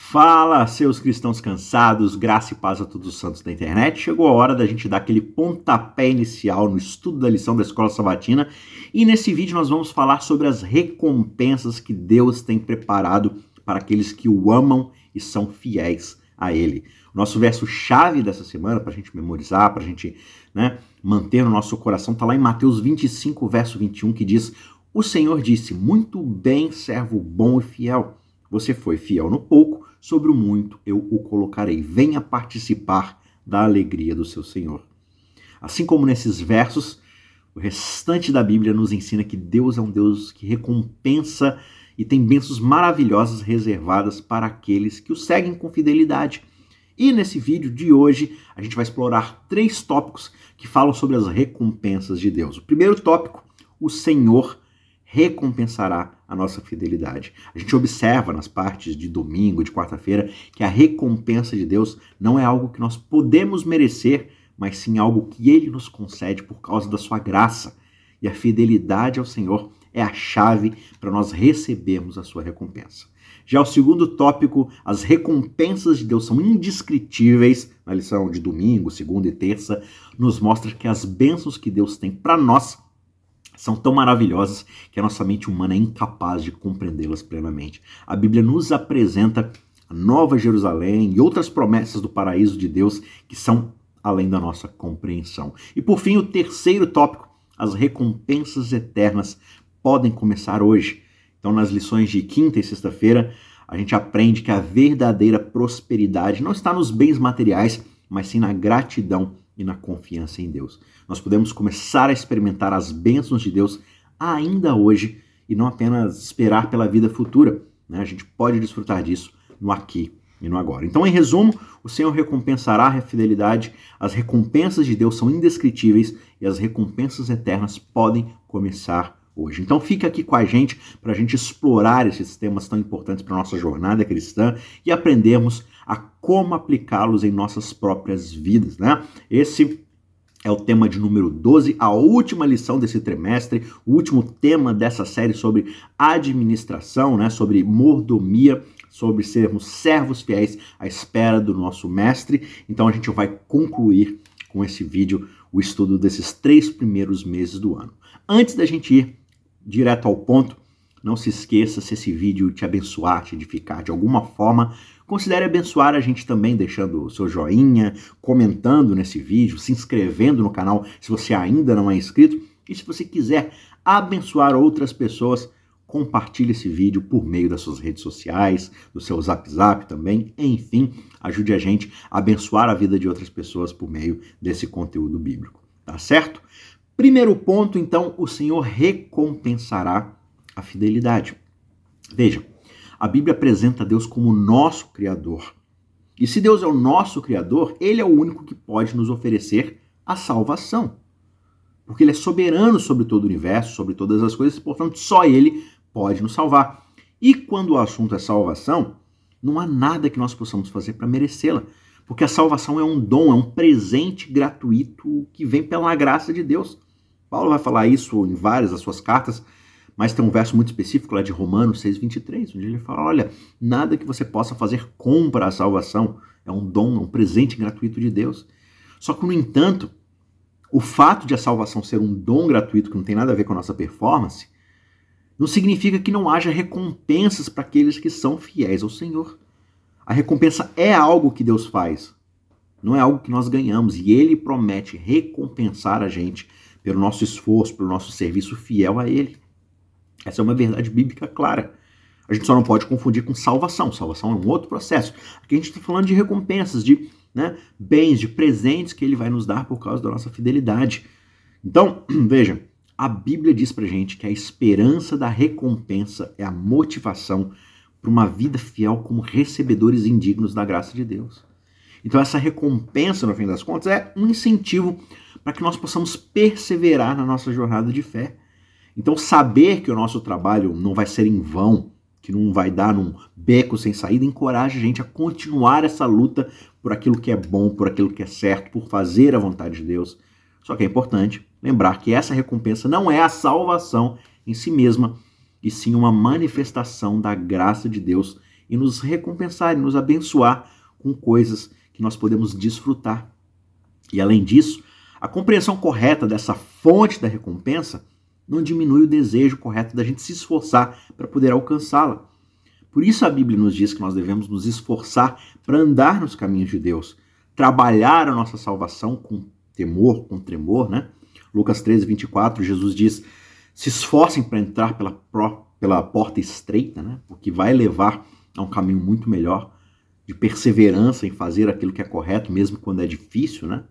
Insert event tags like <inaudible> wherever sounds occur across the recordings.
Fala, seus cristãos cansados, graça e paz a todos os santos da internet. Chegou a hora da gente dar aquele pontapé inicial no estudo da lição da escola sabatina e nesse vídeo nós vamos falar sobre as recompensas que Deus tem preparado para aqueles que o amam e são fiéis a Ele. Nosso verso-chave dessa semana, para a gente memorizar, para a gente né, manter no nosso coração, está lá em Mateus 25, verso 21, que diz: O Senhor disse, Muito bem, servo bom e fiel. Você foi fiel no pouco, sobre o muito eu o colocarei. Venha participar da alegria do seu Senhor. Assim como nesses versos, o restante da Bíblia nos ensina que Deus é um Deus que recompensa e tem bênçãos maravilhosas reservadas para aqueles que o seguem com fidelidade. E nesse vídeo de hoje, a gente vai explorar três tópicos que falam sobre as recompensas de Deus. O primeiro tópico, o Senhor recompensará a nossa fidelidade. A gente observa nas partes de domingo, de quarta-feira, que a recompensa de Deus não é algo que nós podemos merecer, mas sim algo que ele nos concede por causa da sua graça. E a fidelidade ao Senhor é a chave para nós recebermos a sua recompensa. Já o segundo tópico, as recompensas de Deus são indescritíveis. Na lição de domingo, segunda e terça, nos mostra que as bênçãos que Deus tem para nós são tão maravilhosas que a nossa mente humana é incapaz de compreendê-las plenamente. A Bíblia nos apresenta a Nova Jerusalém e outras promessas do paraíso de Deus que são além da nossa compreensão. E por fim, o terceiro tópico, as recompensas eternas podem começar hoje. Então, nas lições de quinta e sexta-feira, a gente aprende que a verdadeira prosperidade não está nos bens materiais, mas sim na gratidão e na confiança em Deus. Nós podemos começar a experimentar as bênçãos de Deus ainda hoje e não apenas esperar pela vida futura. Né? A gente pode desfrutar disso no aqui e no agora. Então, em resumo, o Senhor recompensará a fidelidade, as recompensas de Deus são indescritíveis e as recompensas eternas podem começar hoje. Então fica aqui com a gente para a gente explorar esses temas tão importantes para a nossa jornada cristã e aprendermos a como aplicá-los em nossas próprias vidas, né? Esse é o tema de número 12, a última lição desse trimestre, o último tema dessa série sobre administração, né, sobre mordomia, sobre sermos servos fiéis à espera do nosso mestre. Então a gente vai concluir com esse vídeo o estudo desses três primeiros meses do ano. Antes da gente ir direto ao ponto, não se esqueça se esse vídeo te abençoar, te edificar de alguma forma, Considere abençoar a gente também deixando o seu joinha, comentando nesse vídeo, se inscrevendo no canal se você ainda não é inscrito. E se você quiser abençoar outras pessoas, compartilhe esse vídeo por meio das suas redes sociais, do seu Zap Zap também. Enfim, ajude a gente a abençoar a vida de outras pessoas por meio desse conteúdo bíblico. Tá certo? Primeiro ponto, então, o Senhor recompensará a fidelidade. Veja, a Bíblia apresenta Deus como nosso Criador. E se Deus é o nosso Criador, Ele é o único que pode nos oferecer a salvação. Porque Ele é soberano sobre todo o universo, sobre todas as coisas, portanto, só Ele pode nos salvar. E quando o assunto é salvação, não há nada que nós possamos fazer para merecê-la. Porque a salvação é um dom, é um presente gratuito que vem pela graça de Deus. Paulo vai falar isso em várias das suas cartas, mas tem um verso muito específico lá de Romanos 6,23, onde ele fala: olha, nada que você possa fazer compra a salvação, é um dom, é um presente gratuito de Deus. Só que, no entanto, o fato de a salvação ser um dom gratuito que não tem nada a ver com a nossa performance, não significa que não haja recompensas para aqueles que são fiéis ao Senhor. A recompensa é algo que Deus faz, não é algo que nós ganhamos, e Ele promete recompensar a gente pelo nosso esforço, pelo nosso serviço fiel a Ele. Essa é uma verdade bíblica clara. A gente só não pode confundir com salvação. Salvação é um outro processo. Aqui a gente está falando de recompensas, de né, bens, de presentes que ele vai nos dar por causa da nossa fidelidade. Então, <clears throat> veja, a Bíblia diz pra gente que a esperança da recompensa é a motivação para uma vida fiel como recebedores indignos da graça de Deus. Então, essa recompensa, no fim das contas, é um incentivo para que nós possamos perseverar na nossa jornada de fé. Então, saber que o nosso trabalho não vai ser em vão, que não vai dar num beco sem saída, encoraja a gente a continuar essa luta por aquilo que é bom, por aquilo que é certo, por fazer a vontade de Deus. Só que é importante lembrar que essa recompensa não é a salvação em si mesma, e sim uma manifestação da graça de Deus e nos recompensar e nos abençoar com coisas que nós podemos desfrutar. E além disso, a compreensão correta dessa fonte da recompensa não diminui o desejo correto da gente se esforçar para poder alcançá-la. Por isso a Bíblia nos diz que nós devemos nos esforçar para andar nos caminhos de Deus, trabalhar a nossa salvação com temor, com tremor, né? Lucas 13, 24, Jesus diz: se esforcem para entrar pela, pela porta estreita, né? Porque vai levar a um caminho muito melhor de perseverança em fazer aquilo que é correto, mesmo quando é difícil, né?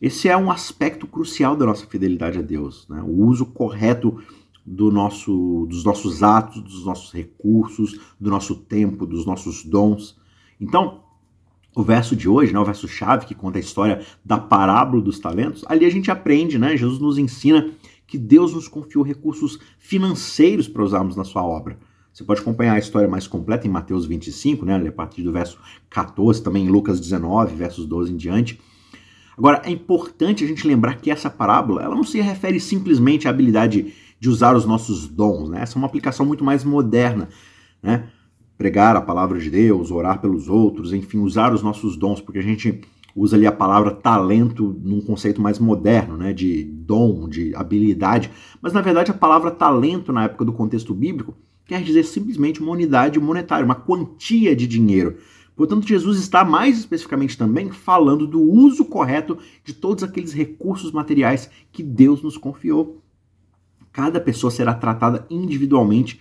Esse é um aspecto crucial da nossa fidelidade a Deus, né? o uso correto do nosso, dos nossos atos, dos nossos recursos, do nosso tempo, dos nossos dons. Então, o verso de hoje, né, o verso chave que conta a história da parábola dos talentos, ali a gente aprende, né? Jesus nos ensina que Deus nos confiou recursos financeiros para usarmos na sua obra. Você pode acompanhar a história mais completa em Mateus 25, né, a partir do verso 14, também em Lucas 19, versos 12 em diante. Agora, é importante a gente lembrar que essa parábola ela não se refere simplesmente à habilidade de usar os nossos dons, né? Essa é uma aplicação muito mais moderna, né? Pregar a palavra de Deus, orar pelos outros, enfim, usar os nossos dons, porque a gente usa ali a palavra talento num conceito mais moderno, né, de dom, de habilidade, mas na verdade a palavra talento na época do contexto bíblico quer dizer simplesmente uma unidade monetária, uma quantia de dinheiro. Portanto, Jesus está mais especificamente também falando do uso correto de todos aqueles recursos materiais que Deus nos confiou. Cada pessoa será tratada individualmente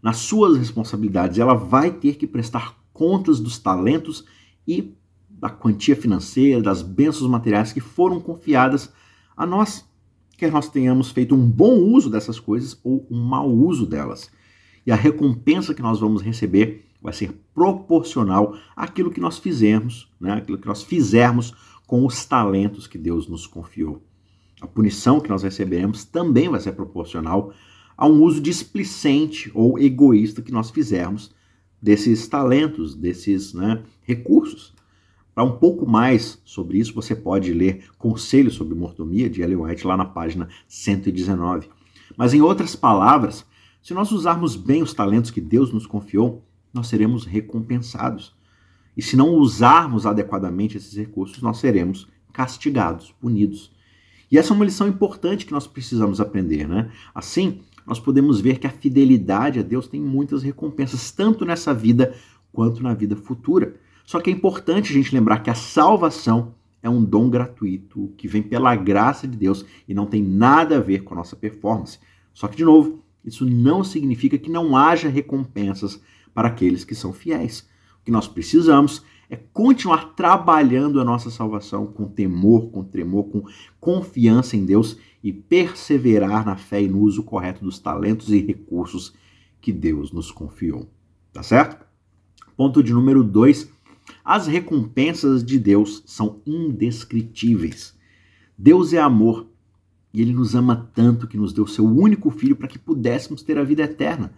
nas suas responsabilidades. Ela vai ter que prestar contas dos talentos e da quantia financeira, das bênçãos materiais que foram confiadas a nós. Quer nós tenhamos feito um bom uso dessas coisas ou um mau uso delas. E a recompensa que nós vamos receber vai ser proporcional àquilo que nós fizemos, né? aquilo que nós fizermos com os talentos que Deus nos confiou. A punição que nós receberemos também vai ser proporcional a um uso displicente ou egoísta que nós fizermos desses talentos, desses né, recursos. Para um pouco mais sobre isso, você pode ler Conselhos sobre Mordomia, de Ellen White, lá na página 119. Mas, em outras palavras, se nós usarmos bem os talentos que Deus nos confiou, nós seremos recompensados. E se não usarmos adequadamente esses recursos, nós seremos castigados, punidos. E essa é uma lição importante que nós precisamos aprender, né? Assim, nós podemos ver que a fidelidade a Deus tem muitas recompensas, tanto nessa vida quanto na vida futura. Só que é importante a gente lembrar que a salvação é um dom gratuito que vem pela graça de Deus e não tem nada a ver com a nossa performance. Só que, de novo, isso não significa que não haja recompensas para aqueles que são fiéis. O que nós precisamos é continuar trabalhando a nossa salvação com temor, com tremor, com confiança em Deus e perseverar na fé e no uso correto dos talentos e recursos que Deus nos confiou. Tá certo? Ponto de número dois: as recompensas de Deus são indescritíveis. Deus é amor e ele nos ama tanto que nos deu seu único filho para que pudéssemos ter a vida eterna.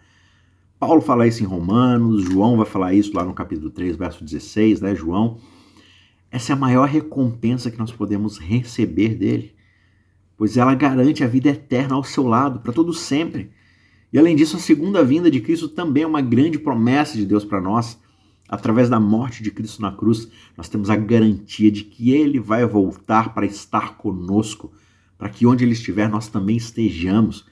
Paulo fala isso em Romanos, João vai falar isso lá no capítulo 3, verso 16, né, João? Essa é a maior recompensa que nós podemos receber dele, pois ela garante a vida eterna ao seu lado, para todo sempre. E além disso, a segunda vinda de Cristo também é uma grande promessa de Deus para nós. Através da morte de Cristo na cruz, nós temos a garantia de que ele vai voltar para estar conosco, para que onde ele estiver nós também estejamos.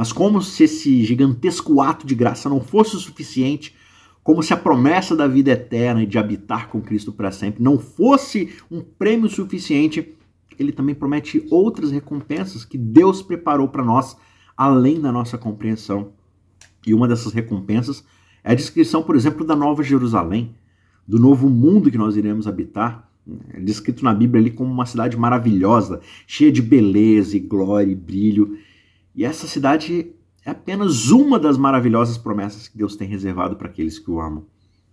Mas como se esse gigantesco ato de graça não fosse o suficiente, como se a promessa da vida eterna e de habitar com Cristo para sempre não fosse um prêmio suficiente, ele também promete outras recompensas que Deus preparou para nós, além da nossa compreensão. E uma dessas recompensas é a descrição, por exemplo, da Nova Jerusalém, do novo mundo que nós iremos habitar. É descrito na Bíblia ali como uma cidade maravilhosa, cheia de beleza e glória e brilho. E essa cidade é apenas uma das maravilhosas promessas que Deus tem reservado para aqueles que o amam.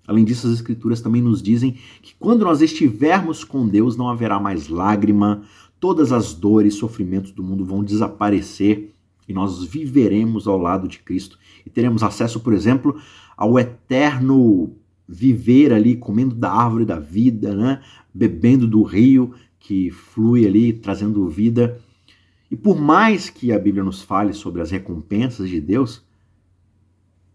Além disso, as Escrituras também nos dizem que quando nós estivermos com Deus, não haverá mais lágrima, todas as dores e sofrimentos do mundo vão desaparecer e nós viveremos ao lado de Cristo e teremos acesso, por exemplo, ao eterno viver ali, comendo da árvore da vida, né? bebendo do rio que flui ali, trazendo vida. E por mais que a Bíblia nos fale sobre as recompensas de Deus,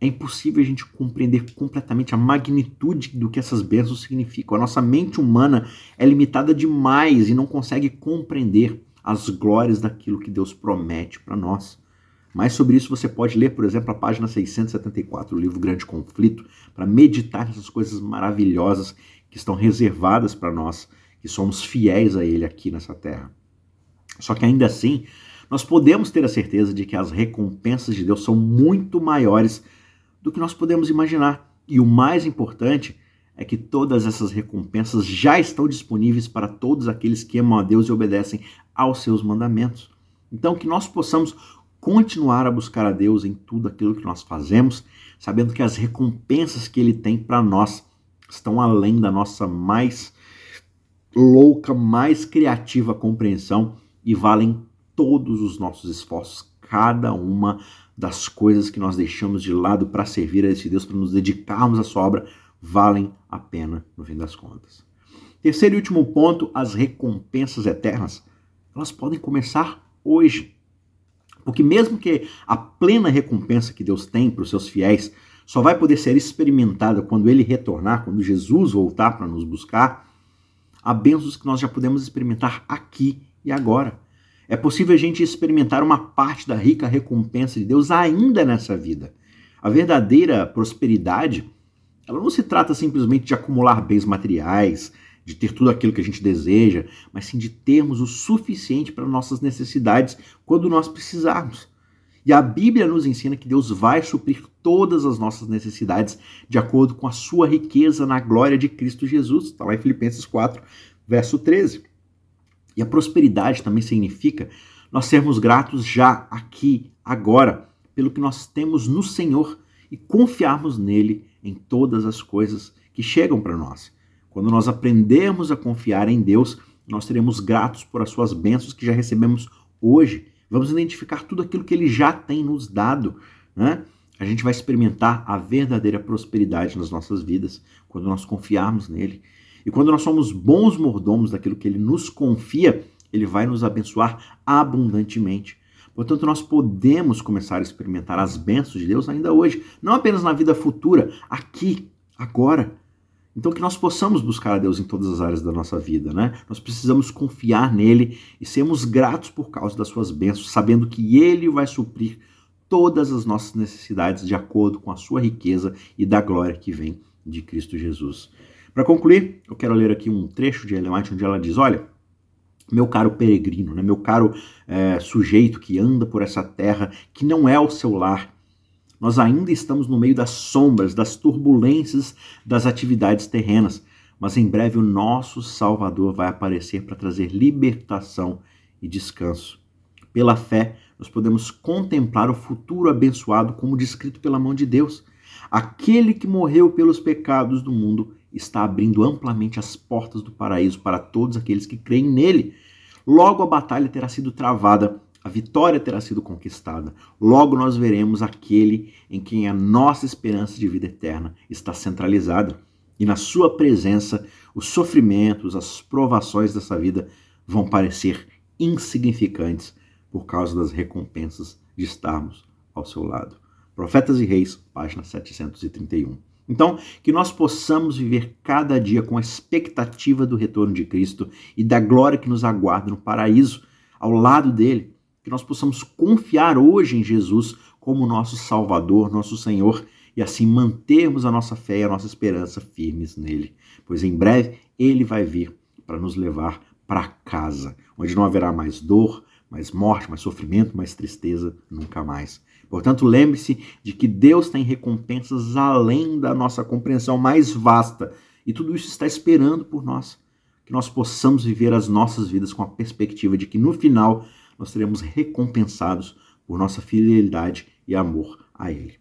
é impossível a gente compreender completamente a magnitude do que essas bênçãos significam. A nossa mente humana é limitada demais e não consegue compreender as glórias daquilo que Deus promete para nós. Mais sobre isso você pode ler, por exemplo, a página 674 do livro Grande Conflito, para meditar nessas coisas maravilhosas que estão reservadas para nós, que somos fiéis a Ele aqui nessa terra. Só que ainda assim, nós podemos ter a certeza de que as recompensas de Deus são muito maiores do que nós podemos imaginar. E o mais importante é que todas essas recompensas já estão disponíveis para todos aqueles que amam a Deus e obedecem aos seus mandamentos. Então, que nós possamos continuar a buscar a Deus em tudo aquilo que nós fazemos, sabendo que as recompensas que Ele tem para nós estão além da nossa mais louca, mais criativa compreensão e valem todos os nossos esforços, cada uma das coisas que nós deixamos de lado para servir a esse Deus, para nos dedicarmos à sua obra, valem a pena no fim das contas. Terceiro e último ponto, as recompensas eternas, elas podem começar hoje. Porque mesmo que a plena recompensa que Deus tem para os seus fiéis só vai poder ser experimentada quando ele retornar, quando Jesus voltar para nos buscar, há bênçãos que nós já podemos experimentar aqui e agora. É possível a gente experimentar uma parte da rica recompensa de Deus ainda nessa vida. A verdadeira prosperidade, ela não se trata simplesmente de acumular bens materiais, de ter tudo aquilo que a gente deseja, mas sim de termos o suficiente para nossas necessidades quando nós precisarmos. E a Bíblia nos ensina que Deus vai suprir todas as nossas necessidades de acordo com a sua riqueza na glória de Cristo Jesus. Está lá em Filipenses 4, verso 13. E a prosperidade também significa nós sermos gratos já aqui, agora, pelo que nós temos no Senhor e confiarmos nele em todas as coisas que chegam para nós. Quando nós aprendermos a confiar em Deus, nós seremos gratos por as suas bênçãos que já recebemos hoje. Vamos identificar tudo aquilo que ele já tem nos dado, né? A gente vai experimentar a verdadeira prosperidade nas nossas vidas quando nós confiarmos nele. E quando nós somos bons mordomos daquilo que ele nos confia, ele vai nos abençoar abundantemente. Portanto, nós podemos começar a experimentar as bênçãos de Deus ainda hoje, não apenas na vida futura, aqui, agora. Então, que nós possamos buscar a Deus em todas as áreas da nossa vida, né? Nós precisamos confiar nele e sermos gratos por causa das suas bênçãos, sabendo que ele vai suprir todas as nossas necessidades de acordo com a sua riqueza e da glória que vem de Cristo Jesus. Para concluir, eu quero ler aqui um trecho de Ellen White onde ela diz: Olha, meu caro peregrino, né, meu caro é, sujeito que anda por essa terra que não é o seu lar, nós ainda estamos no meio das sombras, das turbulências das atividades terrenas, mas em breve o nosso Salvador vai aparecer para trazer libertação e descanso. Pela fé, nós podemos contemplar o futuro abençoado como descrito pela mão de Deus. Aquele que morreu pelos pecados do mundo está abrindo amplamente as portas do paraíso para todos aqueles que creem nele. Logo a batalha terá sido travada, a vitória terá sido conquistada. Logo nós veremos aquele em quem a nossa esperança de vida eterna está centralizada. E na sua presença, os sofrimentos, as provações dessa vida vão parecer insignificantes por causa das recompensas de estarmos ao seu lado. Profetas e Reis, página 731. Então, que nós possamos viver cada dia com a expectativa do retorno de Cristo e da glória que nos aguarda no paraíso, ao lado dele. Que nós possamos confiar hoje em Jesus como nosso Salvador, nosso Senhor, e assim mantermos a nossa fé e a nossa esperança firmes nele. Pois em breve ele vai vir para nos levar para casa, onde não haverá mais dor, mais morte, mais sofrimento, mais tristeza, nunca mais. Portanto, lembre-se de que Deus tem recompensas além da nossa compreensão mais vasta, e tudo isso está esperando por nós. Que nós possamos viver as nossas vidas com a perspectiva de que no final nós seremos recompensados por nossa fidelidade e amor a Ele.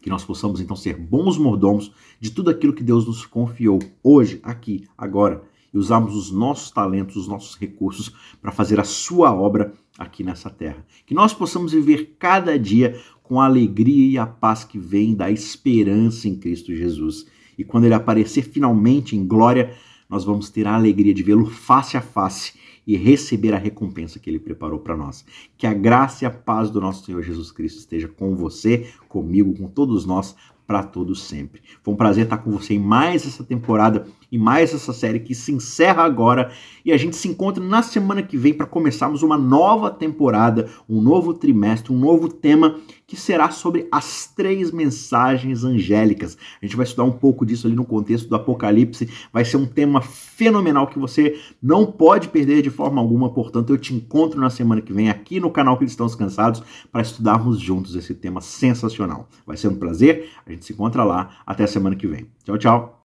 Que nós possamos então ser bons mordomos de tudo aquilo que Deus nos confiou hoje, aqui, agora e usarmos os nossos talentos, os nossos recursos para fazer a sua obra aqui nessa terra. Que nós possamos viver cada dia com a alegria e a paz que vem da esperança em Cristo Jesus. E quando ele aparecer finalmente em glória, nós vamos ter a alegria de vê-lo face a face e receber a recompensa que ele preparou para nós. Que a graça e a paz do nosso Senhor Jesus Cristo esteja com você, comigo, com todos nós para todos sempre. Foi um prazer estar com você em mais essa temporada e mais essa série que se encerra agora e a gente se encontra na semana que vem para começarmos uma nova temporada, um novo trimestre, um novo tema que será sobre as três mensagens angélicas. A gente vai estudar um pouco disso ali no contexto do Apocalipse. Vai ser um tema fenomenal que você não pode perder de forma alguma. Portanto, eu te encontro na semana que vem aqui no canal Cristãos Cansados para estudarmos juntos esse tema sensacional. Vai ser um prazer. A gente se encontra lá. Até semana que vem. Tchau, tchau.